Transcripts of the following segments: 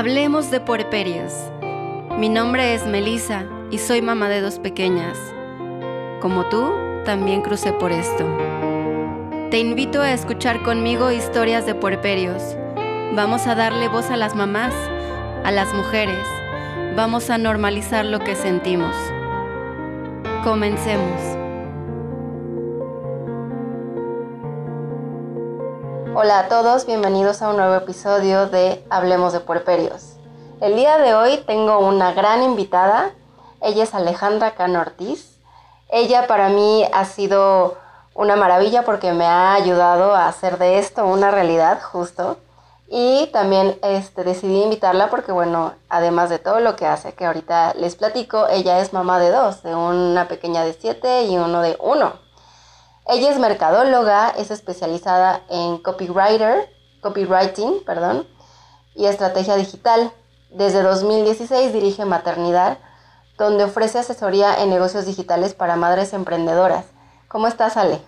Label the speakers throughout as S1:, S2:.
S1: Hablemos de puerperios. Mi nombre es Melissa y soy mamá de dos pequeñas. Como tú, también crucé por esto. Te invito a escuchar conmigo historias de puerperios. Vamos a darle voz a las mamás, a las mujeres. Vamos a normalizar lo que sentimos. Comencemos.
S2: Hola a todos, bienvenidos a un nuevo episodio de Hablemos de Puerperios. El día de hoy tengo una gran invitada, ella es Alejandra Cano Ortiz. Ella para mí ha sido una maravilla porque me ha ayudado a hacer de esto una realidad justo. Y también este, decidí invitarla porque, bueno, además de todo lo que hace, que ahorita les platico, ella es mamá de dos, de una pequeña de siete y uno de uno. Ella es mercadóloga, es especializada en copywriter, copywriting, perdón, y estrategia digital. Desde 2016 dirige Maternidad, donde ofrece asesoría en negocios digitales para madres emprendedoras. ¿Cómo estás, Ale?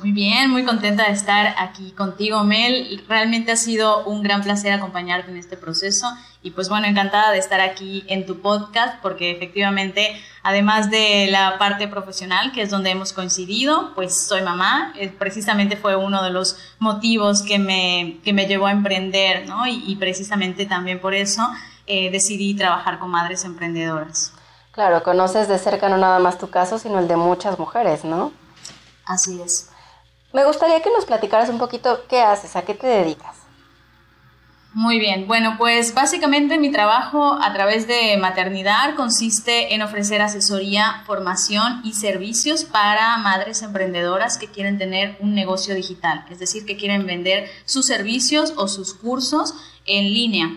S3: Muy bien, muy contenta de estar aquí contigo, Mel. Realmente ha sido un gran placer acompañarte en este proceso y pues bueno, encantada de estar aquí en tu podcast porque efectivamente, además de la parte profesional, que es donde hemos coincidido, pues soy mamá. precisamente fue uno de los motivos que me, que me llevó a emprender, ¿no? Y, precisamente también por eso eh, decidí trabajar con madres emprendedoras.
S2: Claro, conoces de cerca no nada más tu caso, sino el de muchas mujeres, ¿no?
S3: Así es.
S2: Me gustaría que nos platicaras un poquito qué haces, a qué te dedicas.
S3: Muy bien, bueno, pues básicamente mi trabajo a través de maternidad consiste en ofrecer asesoría, formación y servicios para madres emprendedoras que quieren tener un negocio digital, es decir, que quieren vender sus servicios o sus cursos en línea.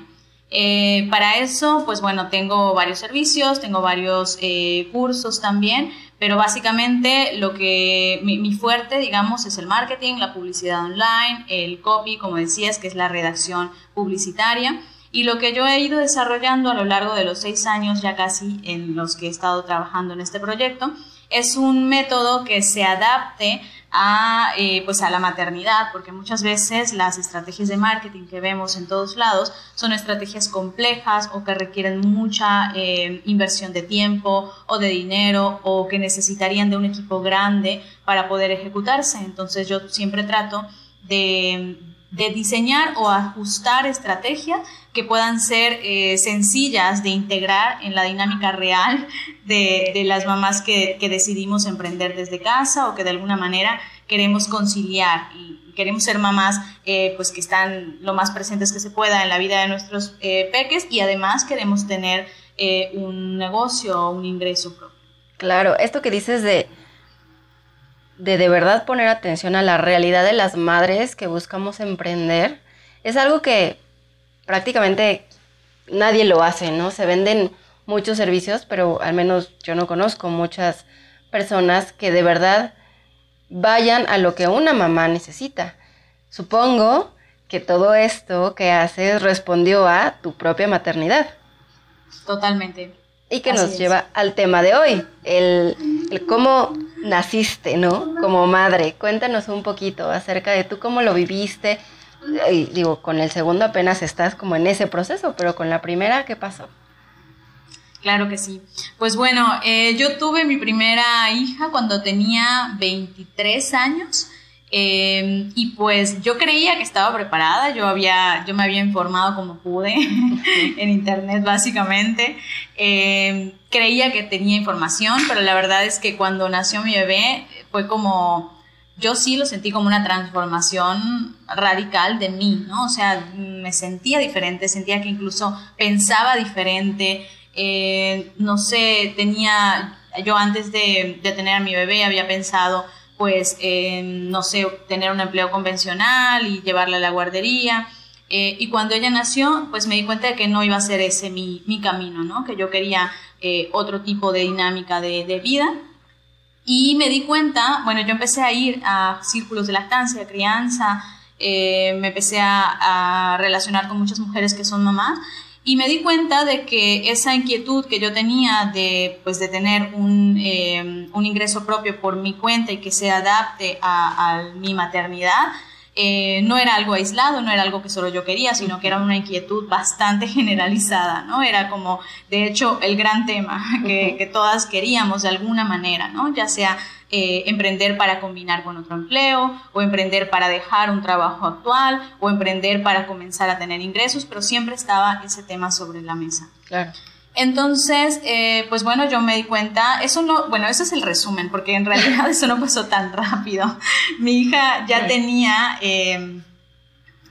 S3: Eh, para eso, pues bueno, tengo varios servicios, tengo varios eh, cursos también, pero básicamente lo que mi, fuerte, digamos, es el marketing, la publicidad online, el copy, como decías, que es la redacción publicitaria. Y lo que yo he ido desarrollando a lo largo de los seis años ya casi en los que he estado trabajando en este proyecto es un método que se adapte a, eh, pues a la maternidad, porque muchas veces las estrategias de marketing que vemos en todos lados son estrategias complejas o que requieren mucha eh, inversión de tiempo o de dinero o que necesitarían de un equipo grande para poder ejecutarse. Entonces yo siempre trato de, de diseñar o ajustar estrategias que puedan ser eh, sencillas de integrar en la dinámica real de, las mamás que, decidimos emprender desde casa o que de alguna manera queremos conciliar y queremos ser mamás eh, pues que están lo más presentes que se pueda en la vida de nuestros eh, peques y además queremos tener un negocio o un ingreso propio.
S2: Claro, esto que dices de de de verdad poner atención a la realidad de las madres que buscamos emprender, es algo que prácticamente nadie lo hace, ¿no? Se venden muchos servicios, pero al menos yo no conozco muchas personas que de verdad vayan a lo que una mamá necesita. Supongo que todo esto que haces respondió a tu propia maternidad.
S3: Totalmente.
S2: Y que nos lleva al tema de hoy, el, cómo naciste, ¿no? Como madre. Cuéntanos un poquito acerca de tú cómo lo viviste. Digo, con el segundo apenas estás como en ese proceso, pero con la primera, ¿qué pasó?
S3: Claro que sí. Pues bueno, eh, yo tuve mi primera hija cuando tenía 23 años. Em, y pues yo creía que estaba preparada, yo, había, yo me había informado como pude en internet básicamente, em, creía que tenía información, pero la verdad es que cuando nació mi bebé fue como, yo sí lo sentí como una transformación radical de mí, ¿no? O sea, me sentía diferente, sentía que incluso pensaba diferente, eh, no sé, tenía, yo antes de, de tener a mi bebé había pensado, pues, no sé, tener un empleo convencional y llevarla a la guardería. Eh, y cuando ella nació, pues me di cuenta de que no iba a ser ese mi, mi camino, ¿no? Que yo quería eh, otro tipo de dinámica de, de, vida. Y me di cuenta, bueno, yo empecé a ir a círculos de lactancia, crianza, me empecé a, a relacionar con muchas mujeres que son mamás y me di cuenta de que esa inquietud que yo tenía de, pues, de tener un, eh, un ingreso propio por mi cuenta y que se adapte a, mi maternidad, eh, no era algo aislado, no era algo que solo yo quería, sino que era una inquietud bastante generalizada, ¿no? Era como, de hecho, el gran tema que, que todas queríamos de alguna manera, ¿no? Ya sea eh, emprender para combinar con otro empleo, o emprender para dejar un trabajo actual, o emprender para comenzar a tener ingresos, pero siempre estaba ese tema sobre la mesa.
S2: Claro.
S3: Entonces, eh, pues bueno, yo me di cuenta, eso no, bueno, eso es el resumen, porque en realidad eso no pasó tan rápido. Mi hija ya tenía em,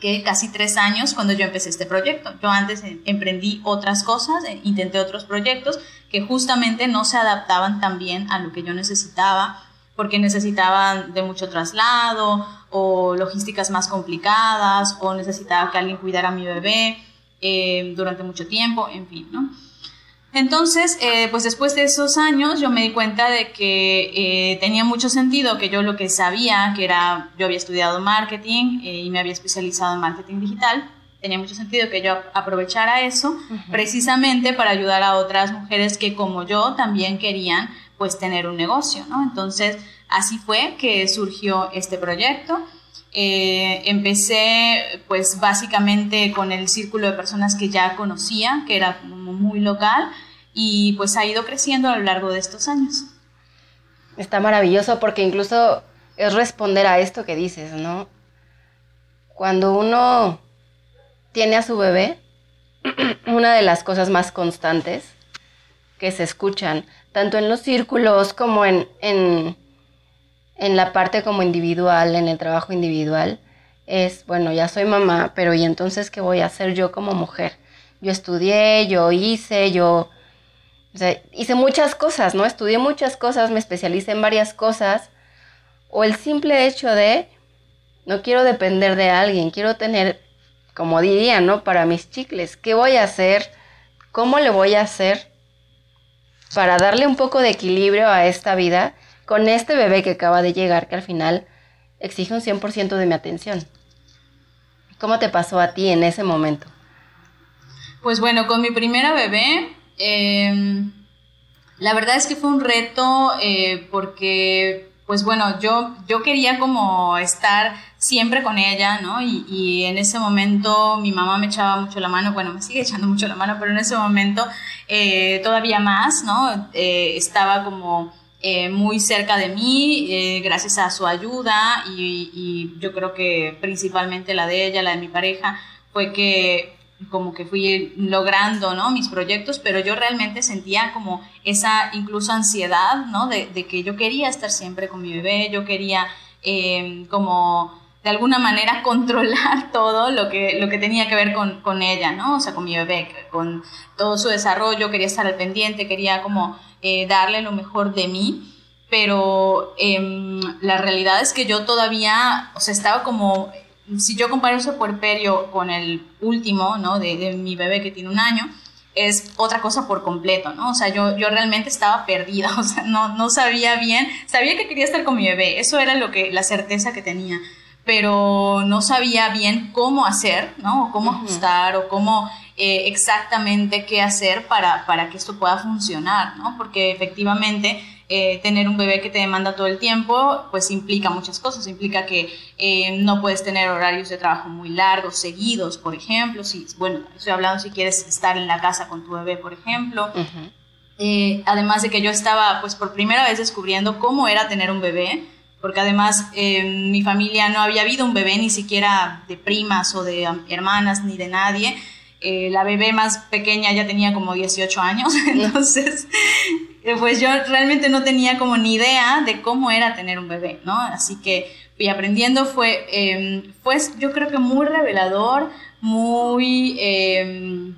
S3: que casi tres años cuando yo empecé este proyecto. Yo antes em, emprendí otras cosas, eh, intenté otros proyectos que justamente no se adaptaban tan bien a lo que yo necesitaba porque necesitaban de mucho traslado o logísticas más complicadas o necesitaba que alguien cuidara a mi bebé eh, durante mucho tiempo, en fin, ¿no? Entonces, eh, pues después de esos años yo me di cuenta de que eh, tenía mucho sentido que yo lo que sabía, que era, yo había estudiado marketing y me había especializado en marketing digital, tenía mucho sentido que yo aprovechara eso precisamente para ayudar a otras mujeres que como yo también querían pues tener un negocio, ¿no? Entonces, así fue que surgió este proyecto. Eh, empecé pues básicamente con el círculo de personas que ya conocía, que era como muy local, y pues ha ido creciendo a lo largo de estos años.
S2: Está maravilloso porque incluso es responder a esto que dices, ¿no? Cuando uno tiene a su bebé, una de las cosas más constantes que se escuchan tanto en los círculos como en, en, la parte como individual, en el trabajo individual, es, bueno, ya soy mamá, pero ¿y entonces qué voy a hacer yo como mujer? Yo estudié, yo hice, yo hice muchas cosas, ¿no? Estudié muchas cosas, me especialicé en varias cosas, o el simple hecho de, no quiero depender de alguien, quiero tener, como diría, ¿no? Para mis chicles, ¿qué voy a hacer? ¿Cómo le voy a hacer? para darle un poco de equilibrio a esta vida con este bebé que acaba de llegar, que al final exige un 100% de mi atención. ¿Cómo te pasó a ti en ese momento?
S3: Pues bueno, con mi primera bebé, em, la verdad es que fue un reto eh, porque, pues bueno, yo, yo quería como estar siempre con ella, ¿no? Y, en ese momento mi mamá me echaba mucho la mano, bueno, me sigue echando mucho la mano, pero en ese momento eh, todavía más, ¿no? Eh, estaba como eh, muy cerca de mí, gracias a su ayuda y, yo creo que principalmente la de ella, la de mi pareja, fue que como que fui logrando, ¿no? Mis proyectos, pero yo realmente sentía como esa incluso ansiedad, ¿no? De, que yo quería estar siempre con mi bebé, yo quería como de alguna manera controlar todo lo que, lo que tenía que ver con, con, ella, ¿no? O sea, con mi bebé, con todo su desarrollo, quería estar al pendiente, quería como eh, darle lo mejor de mí, pero em, la realidad es que yo todavía, o sea, estaba como, si yo comparo ese puerperio con el último, ¿no? De, de mi bebé que tiene un año, es otra cosa por completo, ¿no? O sea, yo, yo realmente estaba perdida, o sea, no, no sabía bien, sabía que quería estar con mi bebé, eso era lo que, la certeza que tenía, pero no sabía bien cómo hacer, ¿no? O cómo ajustar o cómo eh, exactamente qué hacer para, para, que esto pueda funcionar, ¿no? Porque efectivamente eh, tener un bebé que te demanda todo el tiempo, pues implica muchas cosas. Implica que eh, no puedes tener horarios de trabajo muy largos, seguidos, por ejemplo. Si, bueno, estoy hablando si quieres estar en la casa con tu bebé, por ejemplo. además de que yo estaba, pues por primera vez descubriendo cómo era tener un bebé porque además en mi familia no había habido un bebé ni siquiera de primas o de hermanas ni de nadie. Eh, la bebé más pequeña ya tenía como 18 años, entonces pues yo realmente no tenía como ni idea de cómo era tener un bebé, ¿no? Así que fui aprendiendo, fue, fue yo creo que muy revelador, muy, em,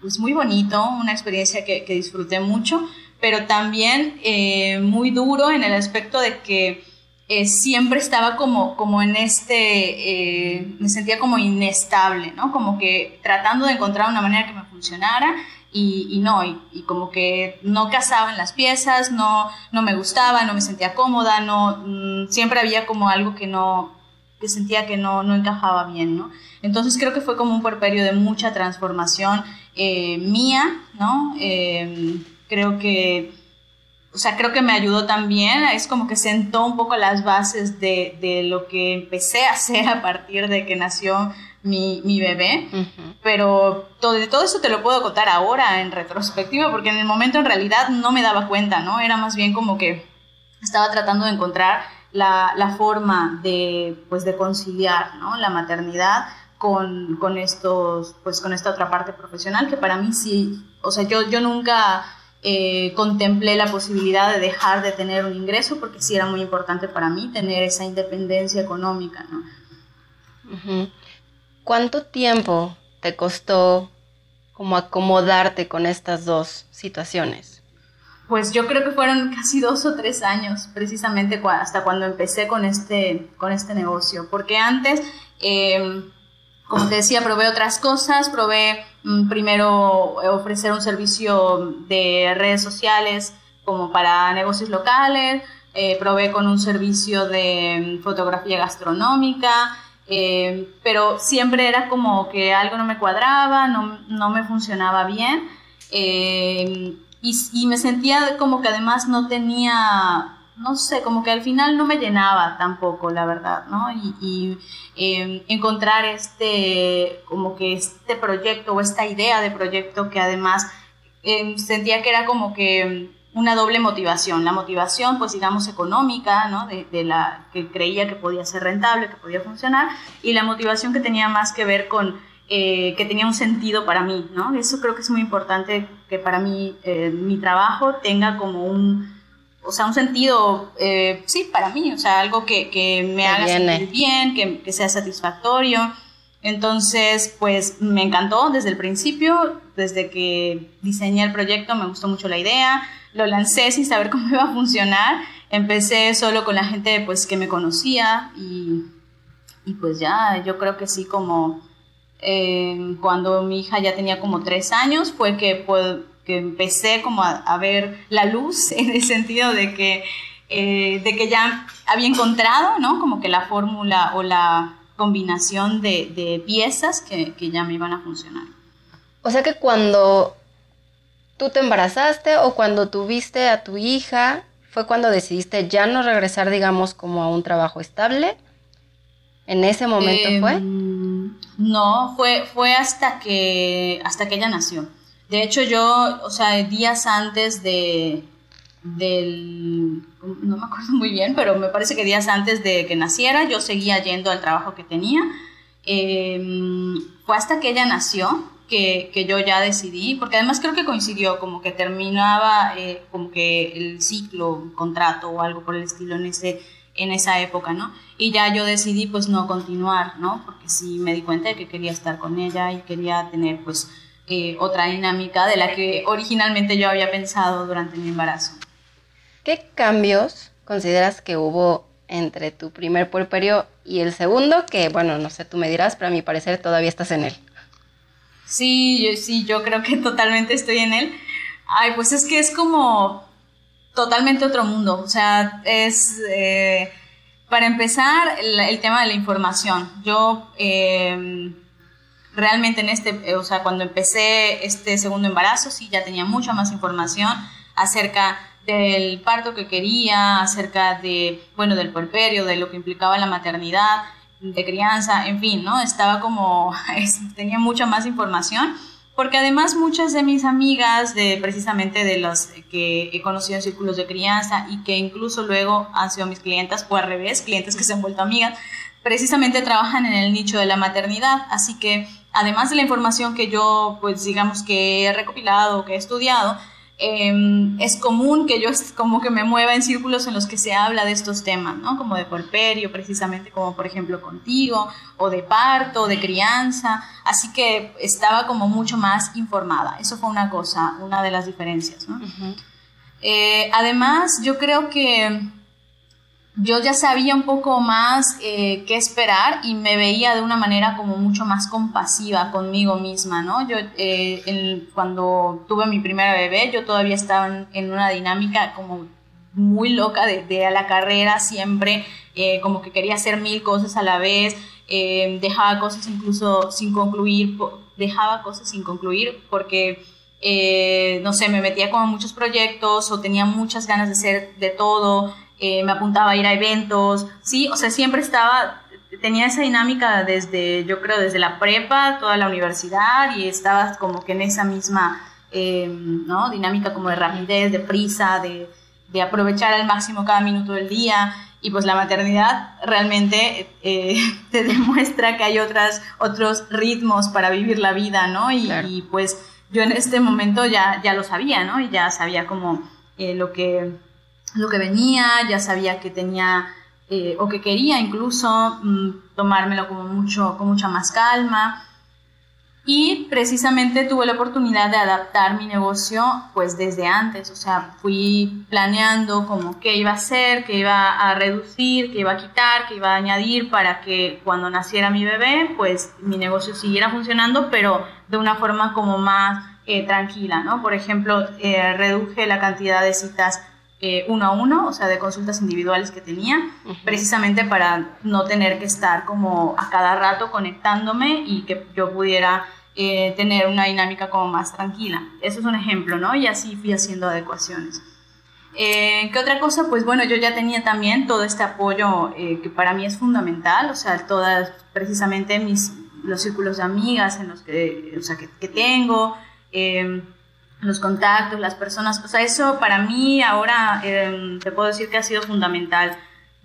S3: pues muy bonito, una experiencia que, que disfruté mucho pero también eh, muy duro en el aspecto de que eh, siempre estaba como, como en este, eh, me sentía como inestable, ¿no? Como que tratando de encontrar una manera que me funcionara y, y no, y, como que no casaban las piezas, no, no me gustaba, no me sentía cómoda, no, mm, siempre había como algo que no, que sentía que no, no encajaba bien, ¿no? Entonces creo que fue como un puerperio de mucha transformación eh, mía, ¿no? Eh, creo que, o sea, creo que me ayudó también, es como que sentó un poco las bases de, de lo que empecé a hacer a partir de que nació mi, mi bebé, pero todo, de todo eso te lo puedo contar ahora en retrospectiva, porque en el momento en realidad no me daba cuenta, ¿no? Era más bien como que estaba tratando de encontrar la, la forma de, pues, de conciliar, ¿no? La maternidad con, con, estos, pues, con esta otra parte profesional que para mí sí, o sea, yo, yo nunca eh, contemplé la posibilidad de dejar de tener un ingreso porque sí era muy importante para mí tener esa independencia económica, ¿no?
S2: ¿Cuánto tiempo te costó como acomodarte con estas dos situaciones?
S3: Pues yo creo que fueron casi dos o tres años, precisamente hasta cuando empecé con este, con este negocio. Porque antes, em, como te decía, probé otras cosas, probé mm, primero ofrecer un servicio de redes sociales como para negocios locales, eh, probé con un servicio de mm, fotografía gastronómica, eh, pero siempre era como que algo no me cuadraba, no, no me funcionaba bien eh, y, y, me sentía como que además no tenía, no sé, como que al final no me llenaba tampoco, la verdad, ¿no? Y, y eh, encontrar este, como que este proyecto o esta idea de proyecto que además sentía que era como que una doble motivación. La motivación, pues digamos, económica, ¿no? De, de, la que creía que podía ser rentable, que podía funcionar, y la motivación que tenía más que ver con eh, que tenía un sentido para mí, ¿no? Eso creo que es muy importante que para mí eh, mi trabajo tenga como un, o sea, un sentido, eh, sí, para mí, o sea, algo que, que me haga sentir bien, que, que sea satisfactorio. Entonces, pues me encantó desde el principio, desde que diseñé el proyecto, me gustó mucho la idea lo lancé sin saber cómo iba a funcionar. Empecé solo con la gente pues, que me conocía y, y pues ya, yo creo que sí, como eh, cuando mi hija ya tenía como tres años, fue que, pues, que empecé como a, ver la luz en el sentido de que, eh, de que ya había encontrado, ¿no? Como que la fórmula o la combinación de, de piezas que, que ya me iban a funcionar.
S2: O sea que cuando tú te embarazaste o cuando tuviste a tu hija, fue cuando decidiste ya no regresar, digamos, como a un trabajo estable. ¿En ese momento fue?
S3: Em, no, fue, fue hasta que hasta que ella nació. De hecho, yo, o sea, días antes de del no me acuerdo muy bien, pero me parece que días antes de que naciera, yo seguía yendo al trabajo que tenía. Em, fue hasta que ella nació que, que, yo ya decidí, porque además creo que coincidió, como que terminaba eh, como que el ciclo, contrato o algo por el estilo en, ese, en esa época, ¿no? Y ya yo decidí pues no continuar, ¿no? Porque sí me di cuenta de que quería estar con ella y quería tener pues eh, otra dinámica de la que originalmente yo había pensado durante mi embarazo.
S2: ¿Qué cambios consideras que hubo entre tu primer puerperio y el segundo? Que bueno, no sé, tú me dirás, pero a mi parecer todavía estás en él.
S3: Sí, yo, sí, yo creo que totalmente estoy en él. Ay, pues es que es como totalmente otro mundo. O sea, es, eh, para empezar, el, tema de la información. Yo em, realmente en este, o sea, cuando empecé este segundo embarazo, sí, ya tenía mucha más información acerca del parto que quería, acerca de, bueno, del puerperio, de lo que implicaba la maternidad de crianza, en fin, ¿no? Estaba como, tenía mucha más información, porque además muchas de mis amigas, de precisamente de las que he conocido en círculos de crianza y que incluso luego han sido mis clientas, o al revés, clientes que se han vuelto amigas, precisamente trabajan en el nicho de la maternidad, así que además de la información que yo, pues digamos que he recopilado, que he estudiado, Em, es común que yo como que me mueva en círculos en los que se habla de estos temas, ¿no? Como de porperio, precisamente como por ejemplo contigo, o de parto, de crianza, así que estaba como mucho más informada. Eso fue una cosa, una de las diferencias, ¿no? eh, además, yo creo que yo ya sabía un poco más eh, qué esperar y me veía de una manera como mucho más compasiva conmigo misma, ¿no? Yo eh, cuando tuve mi primera bebé, yo todavía estaba en, una dinámica como muy loca de, de, a la carrera, siempre eh, como que quería hacer mil cosas a la vez, eh, dejaba cosas incluso sin concluir, dejaba cosas sin concluir porque, eh, no sé, me metía con muchos proyectos o tenía muchas ganas de hacer de todo, me apuntaba a ir a eventos, sí, o sea, siempre estaba tenía esa dinámica desde, yo creo, desde la prepa, toda la universidad y estaba como que en esa misma ¿no? dinámica como de rapidez, de prisa, de, de aprovechar al máximo cada minuto del día y pues la maternidad realmente eh, te demuestra que hay otras, otros ritmos para vivir la vida, ¿no? Y, pues yo en este momento ya, ya lo sabía, ¿no? Y ya sabía como eh, lo, que, lo que venía, ya sabía que tenía eh, o que quería incluso mm, tomármelo como mucho, con mucha más calma. Y precisamente tuve la oportunidad de adaptar mi negocio pues desde antes, o sea, fui planeando como qué iba a hacer, qué iba a reducir, qué iba a quitar, qué iba a añadir para que cuando naciera mi bebé pues mi negocio siguiera funcionando, pero de una forma como más eh, tranquila, ¿no? Por ejemplo, eh, reduje la cantidad de citas eh, uno a uno, o sea, de consultas individuales que tenía, precisamente para no tener que estar como a cada rato conectándome y que yo pudiera eh, tener una dinámica como más tranquila. Eso es un ejemplo, ¿no? Y así fui haciendo adecuaciones. Eh, ¿Qué otra cosa? Pues bueno, yo ya tenía también todo este apoyo que para mí es fundamental, o sea, todas precisamente mis, los círculos de amigas en los que, o sea, que, que tengo, los contactos, las personas, o sea, eso para mí ahora em, te puedo decir que ha sido fundamental.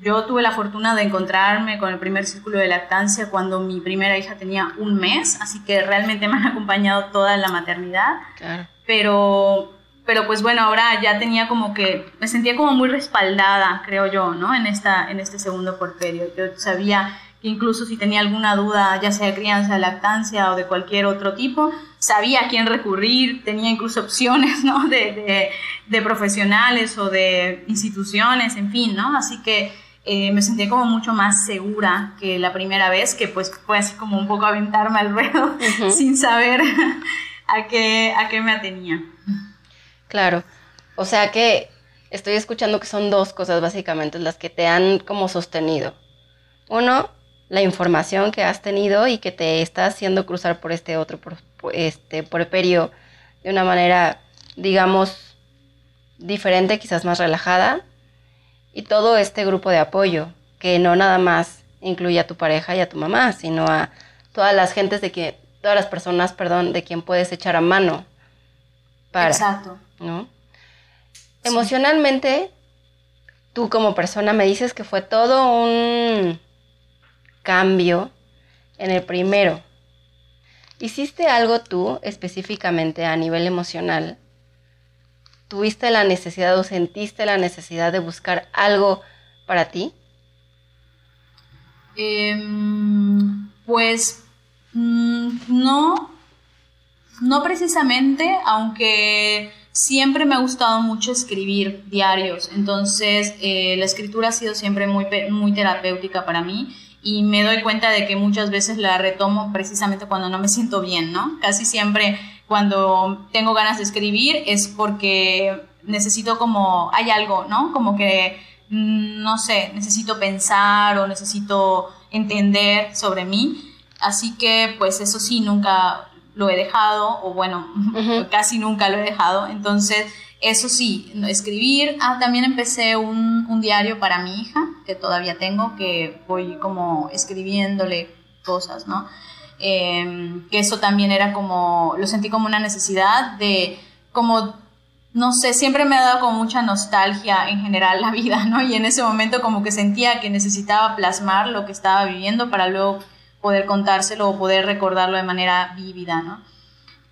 S3: Yo tuve la fortuna de encontrarme con el primer círculo de lactancia cuando mi primera hija tenía un mes, así que realmente me han acompañado toda la maternidad. Claro. Pero, pero pues bueno, ahora ya tenía como que, me sentía como muy respaldada, creo yo, ¿no? En, esta, en este segundo porperio. Yo sabía incluso si tenía alguna duda, ya sea de crianza, de lactancia o de cualquier otro tipo, sabía a quién recurrir, tenía incluso opciones ¿no? de, de, profesionales o de instituciones, en fin, ¿no? Así que eh, me sentía como mucho más segura que la primera vez, que pues fue así como un poco aventarme al ruedo sin saber a qué, a qué me atenía.
S2: Claro, o sea que estoy escuchando que son dos cosas básicamente las que te han como sostenido. Uno, la información que has tenido y que te está haciendo cruzar por este otro por, este puerperio de una manera, digamos, diferente, quizás más relajada. Y todo este grupo de apoyo, que no nada más incluye a tu pareja y a tu mamá, sino a todas las gentes de que, todas las personas, perdón, de quien puedes echar a mano para.
S3: Exacto.
S2: ¿No? Emocionalmente, tú como persona me dices que fue todo un cambio en el primero. ¿Hiciste algo tú específicamente a nivel emocional? ¿Tuviste la necesidad o sentiste la necesidad de buscar algo para ti?
S3: Em, pues mm, no, no precisamente, aunque siempre me ha gustado mucho escribir diarios, entonces eh, la escritura ha sido siempre muy, muy terapéutica para mí y me doy cuenta de que muchas veces la retomo precisamente cuando no me siento bien, ¿no? Casi siempre cuando tengo ganas de escribir es porque necesito como, hay algo, ¿no? Como que, mm, no sé, necesito pensar o necesito entender sobre mí. Así que pues eso sí, nunca lo he dejado, o bueno, casi nunca lo he dejado. Entonces, eso sí, escribir. Ah, también empecé un, un, diario para mi hija, que todavía tengo, que voy como escribiéndole cosas, ¿no? Em, que eso también era como, lo sentí como una necesidad de, como, no sé, siempre me ha dado como mucha nostalgia en general la vida, ¿no? Y en ese momento como que sentía que necesitaba plasmar lo que estaba viviendo para luego poder contárselo o poder recordarlo de manera vívida, ¿no?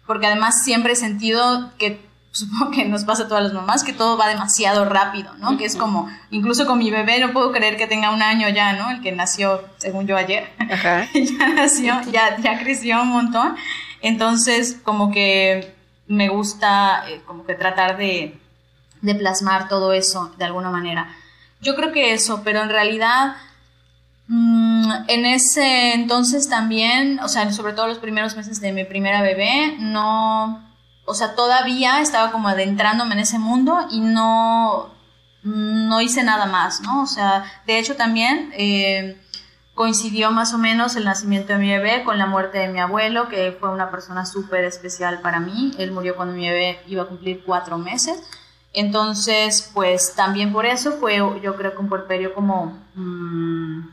S3: Porque además siempre he sentido que supongo que nos pasa a todas las mamás, que todo va demasiado rápido, ¿no? Que es como, incluso con mi bebé no puedo creer que tenga un año ya, ¿no? El que nació, según yo, ayer. Ajá. ya nació, ya, ya creció un montón. Entonces, como que me gusta eh, como que tratar de, de plasmar todo eso de alguna manera. Yo creo que eso, pero en realidad... Mm, en ese entonces también, o sea, sobre todo los primeros meses de mi primera bebé, no, o sea, todavía estaba como adentrándome en ese mundo y no, no hice nada más, ¿no? O sea, de hecho también eh, coincidió más o menos el nacimiento de mi bebé con la muerte de mi abuelo, que fue una persona súper especial para mí. Él murió cuando mi bebé iba a cumplir cuatro meses. Entonces, pues también por eso fue, yo creo que un porperio como, mm,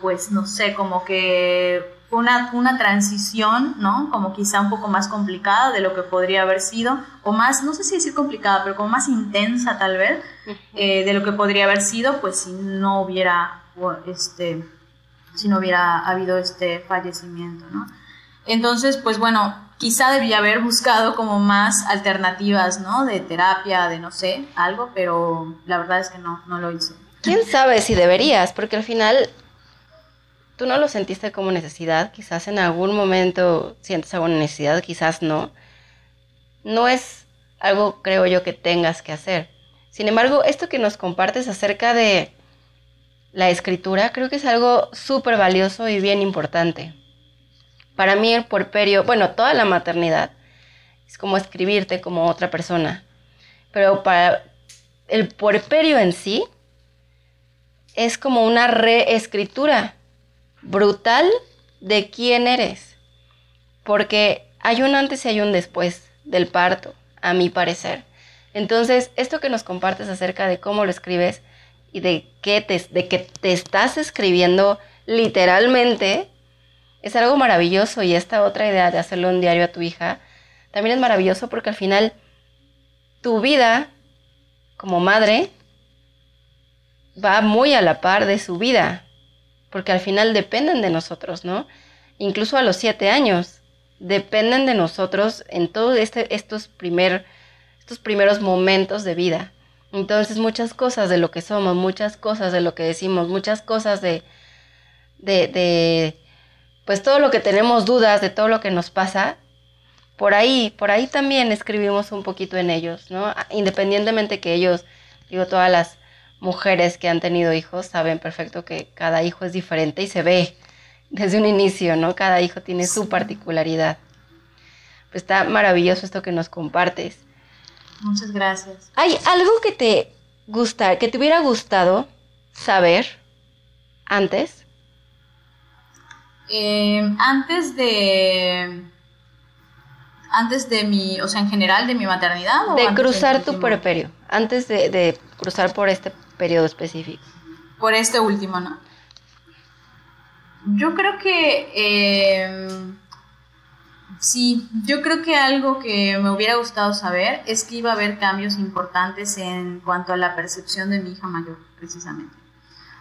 S3: pues no sé, como que una, una transición, ¿no? Como quizá un poco más complicada de lo que podría haber sido, o más, no sé si decir complicada, pero como más intensa tal vez, eh, de lo que podría haber sido, pues si no hubiera, este, si no hubiera habido este fallecimiento, ¿no? Entonces, pues bueno, quizá debía haber buscado como más alternativas, ¿no? De terapia, de no sé, algo, pero la verdad es que no, no lo hice.
S2: ¿Quién sabe si deberías? Porque al final tú no lo sentiste como necesidad, quizás en algún momento sientes alguna necesidad, quizás no. No es algo, creo yo, que tengas que hacer. Sin embargo, esto que nos compartes acerca de la escritura, creo que es algo súper valioso y bien importante. Para mí el porperio, bueno, toda la maternidad es como escribirte como otra persona. Pero para el porperio en sí es como una reescritura brutal de quién eres. Porque hay un antes y hay un después del parto, a mi parecer. Entonces, esto que nos compartes acerca de cómo lo escribes y de, qué te, de que te estás escribiendo literalmente, es algo maravilloso y esta otra idea de hacerlo un diario a tu hija también es maravilloso porque al final tu vida como madre va muy a la par de su vida, porque al final dependen de nosotros, ¿no? Incluso a los siete años, dependen de nosotros en todos este, estos, estos primeros momentos de vida. Entonces muchas cosas de lo que somos, muchas cosas de lo que decimos, muchas cosas de, de pues todo lo que tenemos dudas de todo lo que nos pasa, por ahí, por ahí también escribimos un poquito en ellos, ¿no? Independientemente que ellos, digo, todas las mujeres que han tenido hijos saben perfecto que cada hijo es diferente y se ve desde un inicio, ¿no? Cada hijo tiene su particularidad. Pues está maravilloso esto que nos compartes.
S3: Muchas gracias.
S2: ¿Hay algo que te gusta, que te hubiera gustado saber antes?
S3: Eh, antes de. Antes de mi. O sea, en general de mi maternidad.
S2: de cruzar tu puerperio. Antes de, cruzar por este periodo específico.
S3: Por este último, ¿no? Yo creo que. Eh, sí, yo creo que algo que me hubiera gustado saber es que iba a haber cambios importantes en cuanto a la percepción de mi hija mayor, precisamente.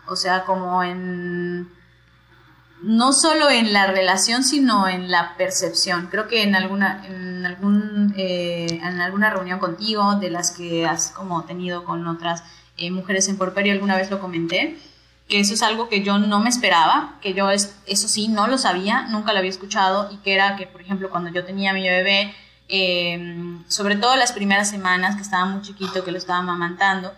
S3: O sea, como en no solo en la relación, sino en la percepción. Creo que en alguna, en algún, eh, en alguna reunión contigo, de las que has como tenido con otras eh, mujeres en porperio, alguna vez lo comenté, que eso es algo que yo no me esperaba, que yo es, eso sí, no lo sabía, nunca lo había escuchado, y que era que, por ejemplo, cuando yo tenía mi bebé, eh, sobre todo las primeras semanas, que estaba muy chiquito, que lo estaba amamantando,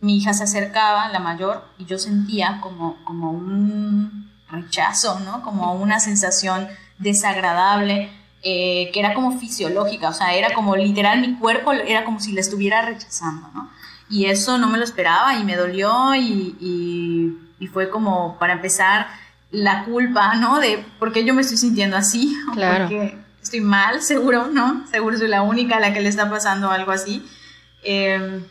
S3: mi hija se acercaba, la mayor, y yo sentía como, como un rechazo, ¿no? Como una sensación desagradable, eh, que era como fisiológica, o sea, era como literal mi cuerpo, era como si le estuviera rechazando, ¿no? Y eso no me lo esperaba y me dolió y, y, fue como, para empezar, la culpa, ¿no? De por qué yo me estoy sintiendo así, claro. porque estoy mal, seguro, ¿no? Seguro soy la única a la que le está pasando algo así. Eh,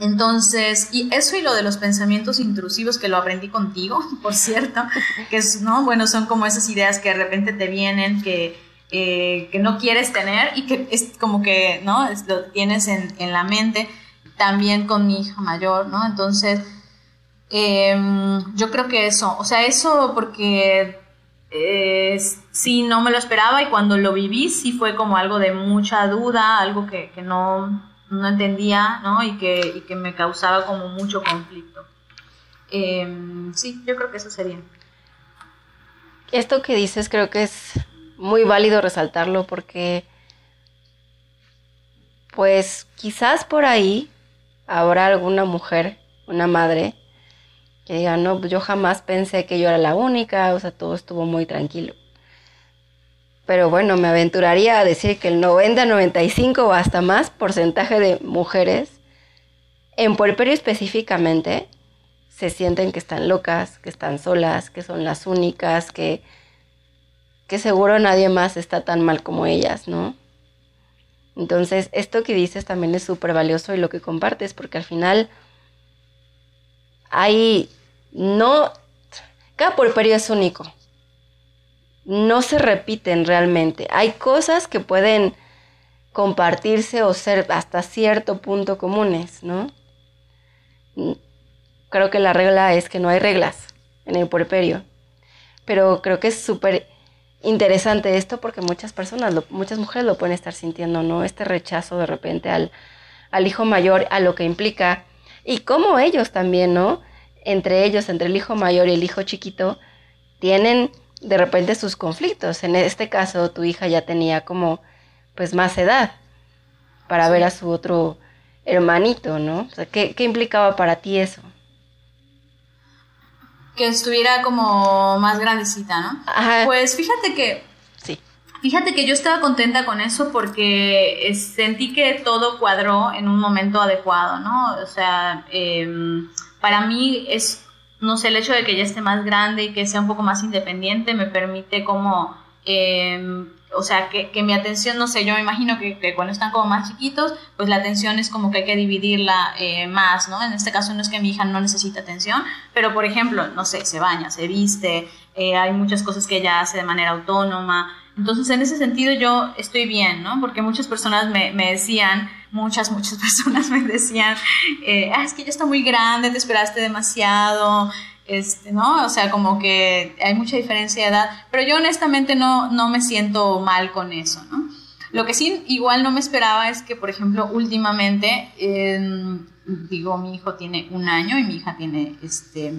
S3: entonces, y eso y lo de los pensamientos intrusivos, que lo aprendí contigo, por cierto, que es, ¿no? Bueno, son como esas ideas que de repente te vienen, que, eh, que no quieres tener y que es como que, ¿no? lo tienes en, en, la mente, también con mi hija mayor, ¿no? Entonces, em, yo creo que eso, o sea, eso porque eh, sí, no me lo esperaba y cuando lo viví sí fue como algo de mucha duda, algo que, que no no entendía, ¿no? Y que, que me causaba como mucho conflicto. Em, sí, yo creo que eso sería.
S2: Esto que dices creo que es muy válido resaltarlo porque, pues quizás por ahí habrá alguna mujer, una madre, que diga, no, pues yo jamás pensé que yo era la única, o sea, todo estuvo muy tranquilo. Pero bueno, me aventuraría a decir que el 90, 95 o hasta más porcentaje de mujeres en puerperio específicamente se sienten que están locas, que están solas, que son las únicas, que, que seguro nadie más está tan mal como ellas, ¿no? Entonces, esto que dices también es súper valioso y lo que compartes, porque al final hay, no, cada puerperio es único, no se repiten realmente. Hay cosas que pueden compartirse o ser hasta cierto punto comunes, ¿no? Creo que la regla es que no hay reglas en el puerperio, pero creo que es súper interesante esto porque muchas personas, muchas mujeres lo pueden estar sintiendo, ¿no? Este rechazo de repente al, al hijo mayor, a lo que implica, y cómo ellos también, ¿no? Entre ellos, entre el hijo mayor y el hijo chiquito, tienen de repente sus conflictos. En este caso, tu hija ya tenía como, pues, más edad para ver a su otro hermanito, ¿no? O sea, ¿qué, ¿qué implicaba para ti eso?
S3: Que estuviera como más grandecita, ¿no? Ajá. Pues fíjate que...
S2: Sí.
S3: Fíjate que yo estaba contenta con eso porque sentí que todo cuadró en un momento adecuado, ¿no? O sea, em, para mí es, no sé, el hecho de que ya esté más grande y que sea un poco más independiente me permite como... Eh, o sea, que, que, mi atención, no sé, yo me imagino que, que, cuando están como más chiquitos, pues la atención es como que hay que dividirla eh, más, ¿no? En este caso no es que mi hija no necesita atención, pero por ejemplo, no sé, se baña, se viste, eh, hay muchas cosas que ella hace de manera autónoma. Entonces, en ese sentido yo estoy bien, ¿no? Porque muchas personas me, me decían, muchas, muchas personas me decían, eh, ah, es que ya está muy grande, te esperaste demasiado, este, ¿no? O sea, como que hay mucha diferencia de edad, pero yo honestamente no, no me siento mal con eso, ¿no? Lo que sí igual no me esperaba es que, por ejemplo, últimamente, digo, mi hijo tiene un año y mi hija tiene este,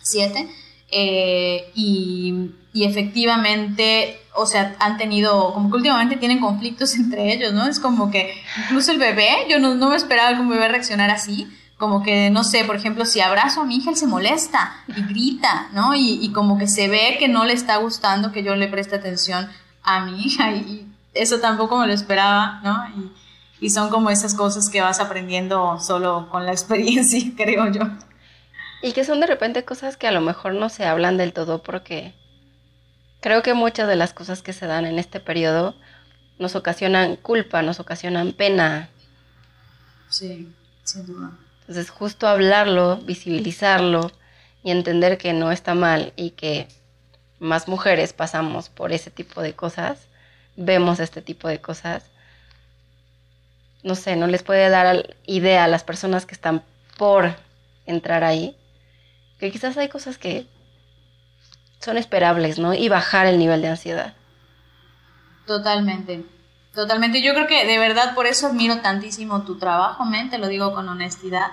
S3: siete, eh, y, efectivamente, o sea, han tenido, como que últimamente tienen conflictos entre ellos, ¿no? Es como que incluso el bebé, yo no, no me esperaba que un bebé reaccionara así, como que, no sé, por ejemplo, si abrazo a mi hija, él se molesta y grita, ¿no? Y, y, como que se ve que no le está gustando que yo le preste atención a mi hija y, eso tampoco me lo esperaba, ¿no? Y, y, son como esas cosas que vas aprendiendo solo con la experiencia, creo yo.
S2: Y que son de repente cosas que a lo mejor no se hablan del todo porque creo que muchas de las cosas que se dan en este periodo nos ocasionan culpa, nos ocasionan pena.
S3: Sí, sin duda.
S2: Entonces justo hablarlo, visibilizarlo y entender que no está mal y que más mujeres pasamos por ese tipo de cosas, vemos este tipo de cosas, no sé, no les puede dar idea a las personas que están por entrar ahí, que quizás hay cosas que son esperables, ¿no? Y bajar el nivel de ansiedad.
S3: Totalmente. Totalmente, yo creo que de verdad por eso admiro tantísimo tu trabajo, men, te lo digo con honestidad,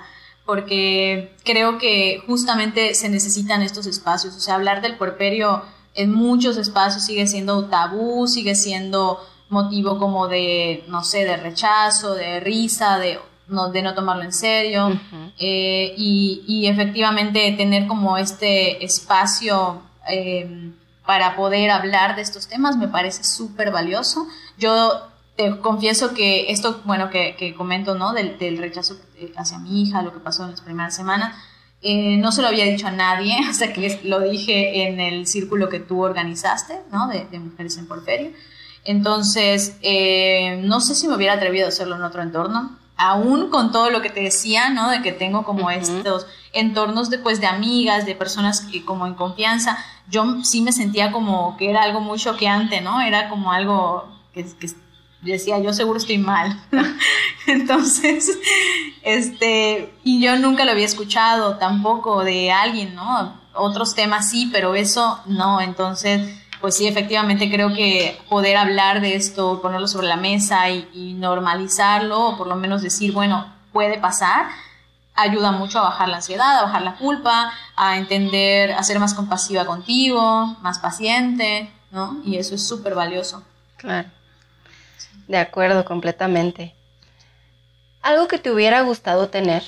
S3: porque creo que justamente se necesitan estos espacios, o sea, hablar del puerperio en muchos espacios sigue siendo tabú, sigue siendo motivo como de, no sé, de rechazo, de risa, de no, de no tomarlo en serio, eh, y, y, efectivamente tener como este espacio eh, para poder hablar de estos temas me parece súper valioso. Yo te confieso que esto, bueno, que, que comento, ¿no? Del, del, rechazo hacia mi hija, lo que pasó en las primeras semanas, eh, no se lo había dicho a nadie hasta que lo dije en el círculo que tú organizaste, ¿no? De, de mujeres en Porferio. Entonces, eh, no sé si me hubiera atrevido a hacerlo en otro entorno, aún con todo lo que te decía, ¿no? De que tengo como estos entornos de, pues, de amigas, de personas que como en confianza, yo sí me sentía como que era algo muy choqueante, ¿no? Era como algo que, que decía, yo seguro estoy mal. Entonces, este, y yo nunca lo había escuchado tampoco de alguien, ¿no? Otros temas sí, pero eso no. Entonces, pues sí, efectivamente creo que poder hablar de esto, ponerlo sobre la mesa y, normalizarlo, o por lo menos decir, bueno, puede pasar, ayuda mucho a bajar la ansiedad, a bajar la culpa, a entender, a ser más compasiva contigo, más paciente, ¿no? Y eso es súper valioso.
S2: Claro. De acuerdo, completamente. ¿Algo que te hubiera gustado tener?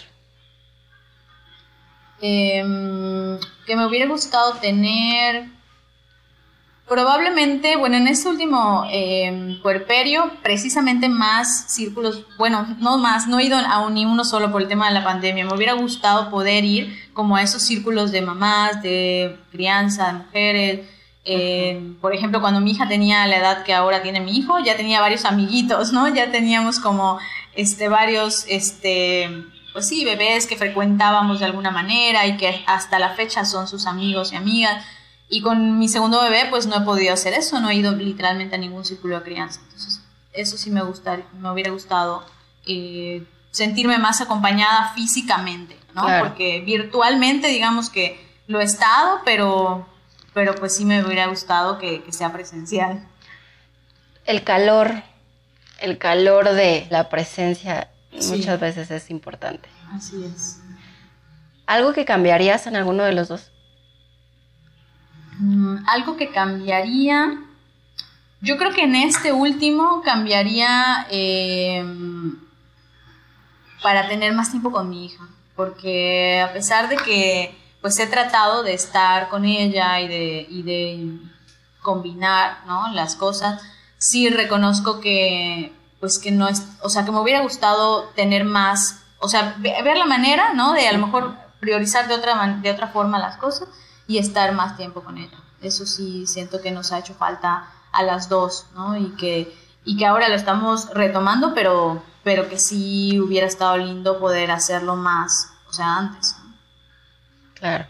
S3: Em, que me hubiera gustado tener. Probablemente, bueno, en este último eh, puerperio, precisamente más círculos, bueno, no más, no he ido a ni uno solo por el tema de la pandemia. Me hubiera gustado poder ir como a esos círculos de mamás, de crianza, de mujeres. Eh, por ejemplo, cuando mi hija tenía la edad que ahora tiene mi hijo, ya tenía varios amiguitos, ¿no? Ya teníamos como este, varios, este, pues sí, bebés que frecuentábamos de alguna manera y que hasta la fecha son sus amigos y amigas. Y con mi segundo bebé, pues no he podido hacer eso, no he ido literalmente a ningún círculo de crianza. Entonces, eso sí me, gustaría, me hubiera gustado eh, sentirme más acompañada físicamente, ¿no? Porque virtualmente, digamos que lo he estado, pero, pero pues sí me hubiera gustado que, sea presencial.
S2: El calor, el calor de la presencia muchas veces es importante.
S3: Así es.
S2: ¿Algo que cambiarías en alguno de los dos?
S3: Mm, algo que cambiaría. Yo creo que en este último cambiaría em, para tener más tiempo con mi hija. Porque a pesar de que pues he tratado de estar con ella y de, y de combinar ¿no? las cosas, sí reconozco que pues que no es, o sea, que me hubiera gustado tener más, o sea, ver la manera, ¿no? De a lo mejor priorizar de otra, de otra forma las cosas y estar más tiempo con ella. Eso sí siento que nos ha hecho falta a las dos, ¿no? Y que, y que ahora lo estamos retomando, pero, pero que sí hubiera estado lindo poder hacerlo más, o sea, antes.
S2: Claro.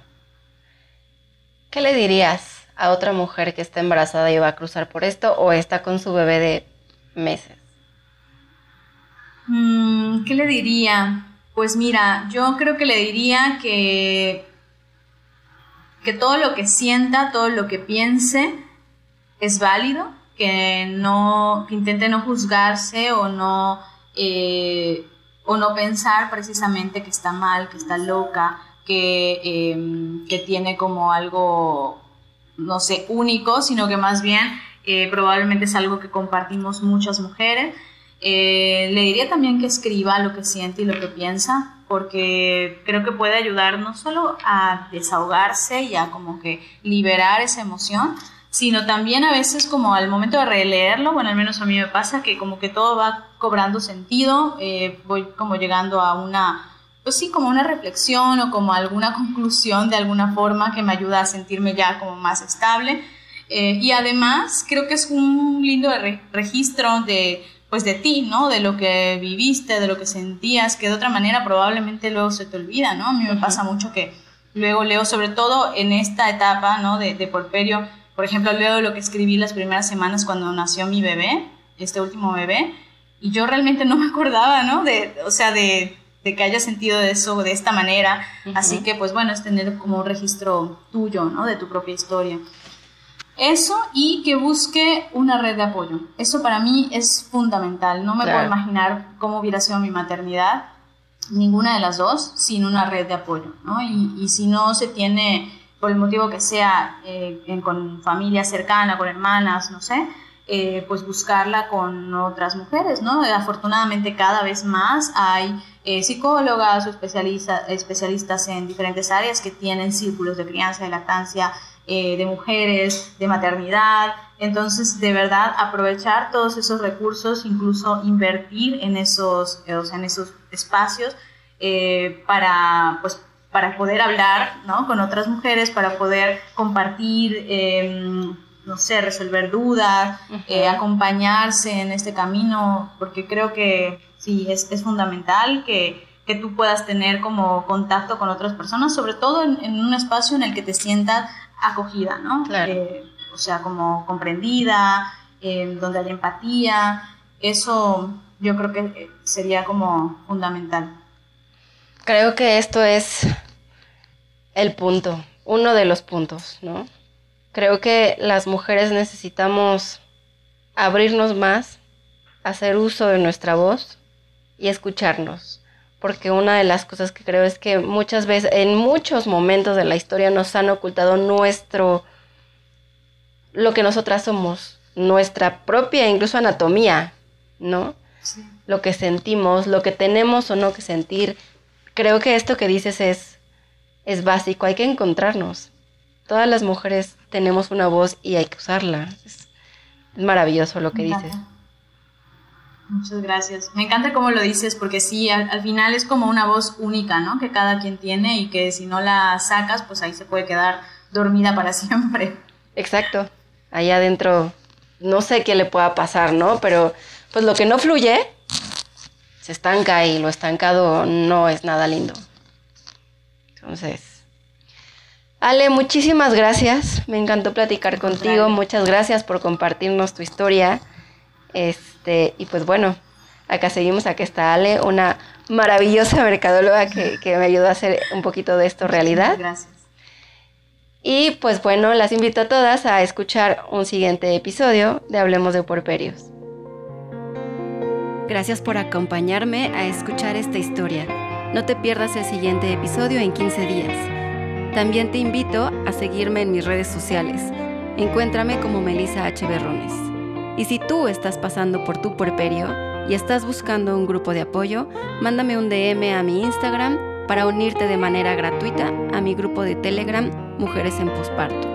S2: ¿Qué le dirías a otra mujer que está embarazada y va a cruzar por esto o está con su bebé de meses?
S3: Mm, ¿Qué le diría? Pues mira, yo creo que le diría que que todo lo que sienta, todo lo que piense es válido, que no que intente no juzgarse o no eh, o no pensar precisamente que está mal, que está loca, que, em, que tiene como algo, no sé, único, sino que más bien eh, probablemente es algo que compartimos muchas mujeres. Eh, le diría también que escriba lo que siente y lo que piensa, porque creo que puede ayudar no solo a desahogarse y a como que liberar esa emoción, sino también a veces como al momento de releerlo, bueno, al menos a mí me pasa que como que todo va cobrando sentido, eh, voy como llegando a una, pues sí, como una reflexión o como alguna conclusión de alguna forma que me ayuda a sentirme ya como más estable. Eh, y además creo que es un lindo registro de pues de ti, ¿no? De lo que viviste, de lo que sentías, que de otra manera probablemente luego se te olvida, ¿no? A mí me pasa mucho que luego leo, sobre todo en esta etapa, ¿no? De, de porperio, por ejemplo, leo lo que escribí las primeras semanas cuando nació mi bebé, este último bebé, y yo realmente no me acordaba, ¿no? De, o sea, de, de que haya sentido eso de esta manera. Así que, pues bueno, es tener como un registro tuyo, ¿no? De tu propia historia. Eso y que busque una red de apoyo. Eso para mí es fundamental. No me puedo imaginar cómo hubiera sido mi maternidad, ninguna de las dos, sin una red de apoyo. ¿no? Y, y, si no se tiene, por el motivo que sea, eh, con familia cercana, con hermanas, no sé, eh, pues buscarla con otras mujeres. ¿no? Afortunadamente cada vez más hay eh, psicólogas o especialistas, especialistas en diferentes áreas que tienen círculos de crianza, de lactancia, eh, de mujeres, de maternidad. Entonces, de verdad, aprovechar todos esos recursos, incluso invertir en esos, eh, en esos espacios eh, para, pues, para poder hablar ¿no? con otras mujeres, para poder compartir, em, no sé, resolver dudas, acompañarse en este camino, porque creo que sí, es, es fundamental que, que tú puedas tener como contacto con otras personas, sobre todo en, en un espacio en el que te sientas acogida, ¿no?
S2: Claro.
S3: Eh, o sea, como comprendida, eh, donde hay empatía, eso yo creo que eh, sería como fundamental.
S2: Creo que esto es el punto, uno de los puntos, ¿no? Creo que las mujeres necesitamos abrirnos más, hacer uso de nuestra voz y escucharnos porque una de las cosas que creo es que muchas veces, en muchos momentos de la historia nos han ocultado nuestro, lo que nosotras somos, nuestra propia incluso anatomía, ¿no? Sí. Lo que sentimos, lo que tenemos o no que sentir. Creo que esto que dices es, es básico, hay que encontrarnos. todas las mujeres tenemos una voz y hay que usarla. Es, maravilloso lo que dices.
S3: Muchas gracias. Me encanta cómo lo dices porque sí, al, final es como una voz única, ¿no? Que cada quien tiene y que si no la sacas, pues ahí se puede quedar dormida para siempre.
S2: Exacto. Allá adentro, no sé qué le pueda pasar, ¿no? Pero pues lo que no fluye, se estanca y lo estancado no es nada lindo. Entonces, Ale, muchísimas gracias. Me encantó platicar contigo. Muchas gracias por compartirnos tu historia. Este, y pues bueno, acá seguimos, acá está Ale, una maravillosa mercadóloga que, que me ayudó a hacer un poquito de esto realidad.
S3: Gracias.
S2: Y pues bueno, las invito a todas a escuchar un siguiente episodio de Hablemos de Porperios.
S1: Gracias por acompañarme a escuchar esta historia. No te pierdas el siguiente episodio en 15 días. También te invito a seguirme en mis redes sociales. Encuéntrame como Melissa H. Berrones. Y si tú estás pasando por tu puerperio y estás buscando un grupo de apoyo, mándame un DM a mi Instagram para unirte de manera gratuita a mi grupo de Telegram Mujeres en Posparto.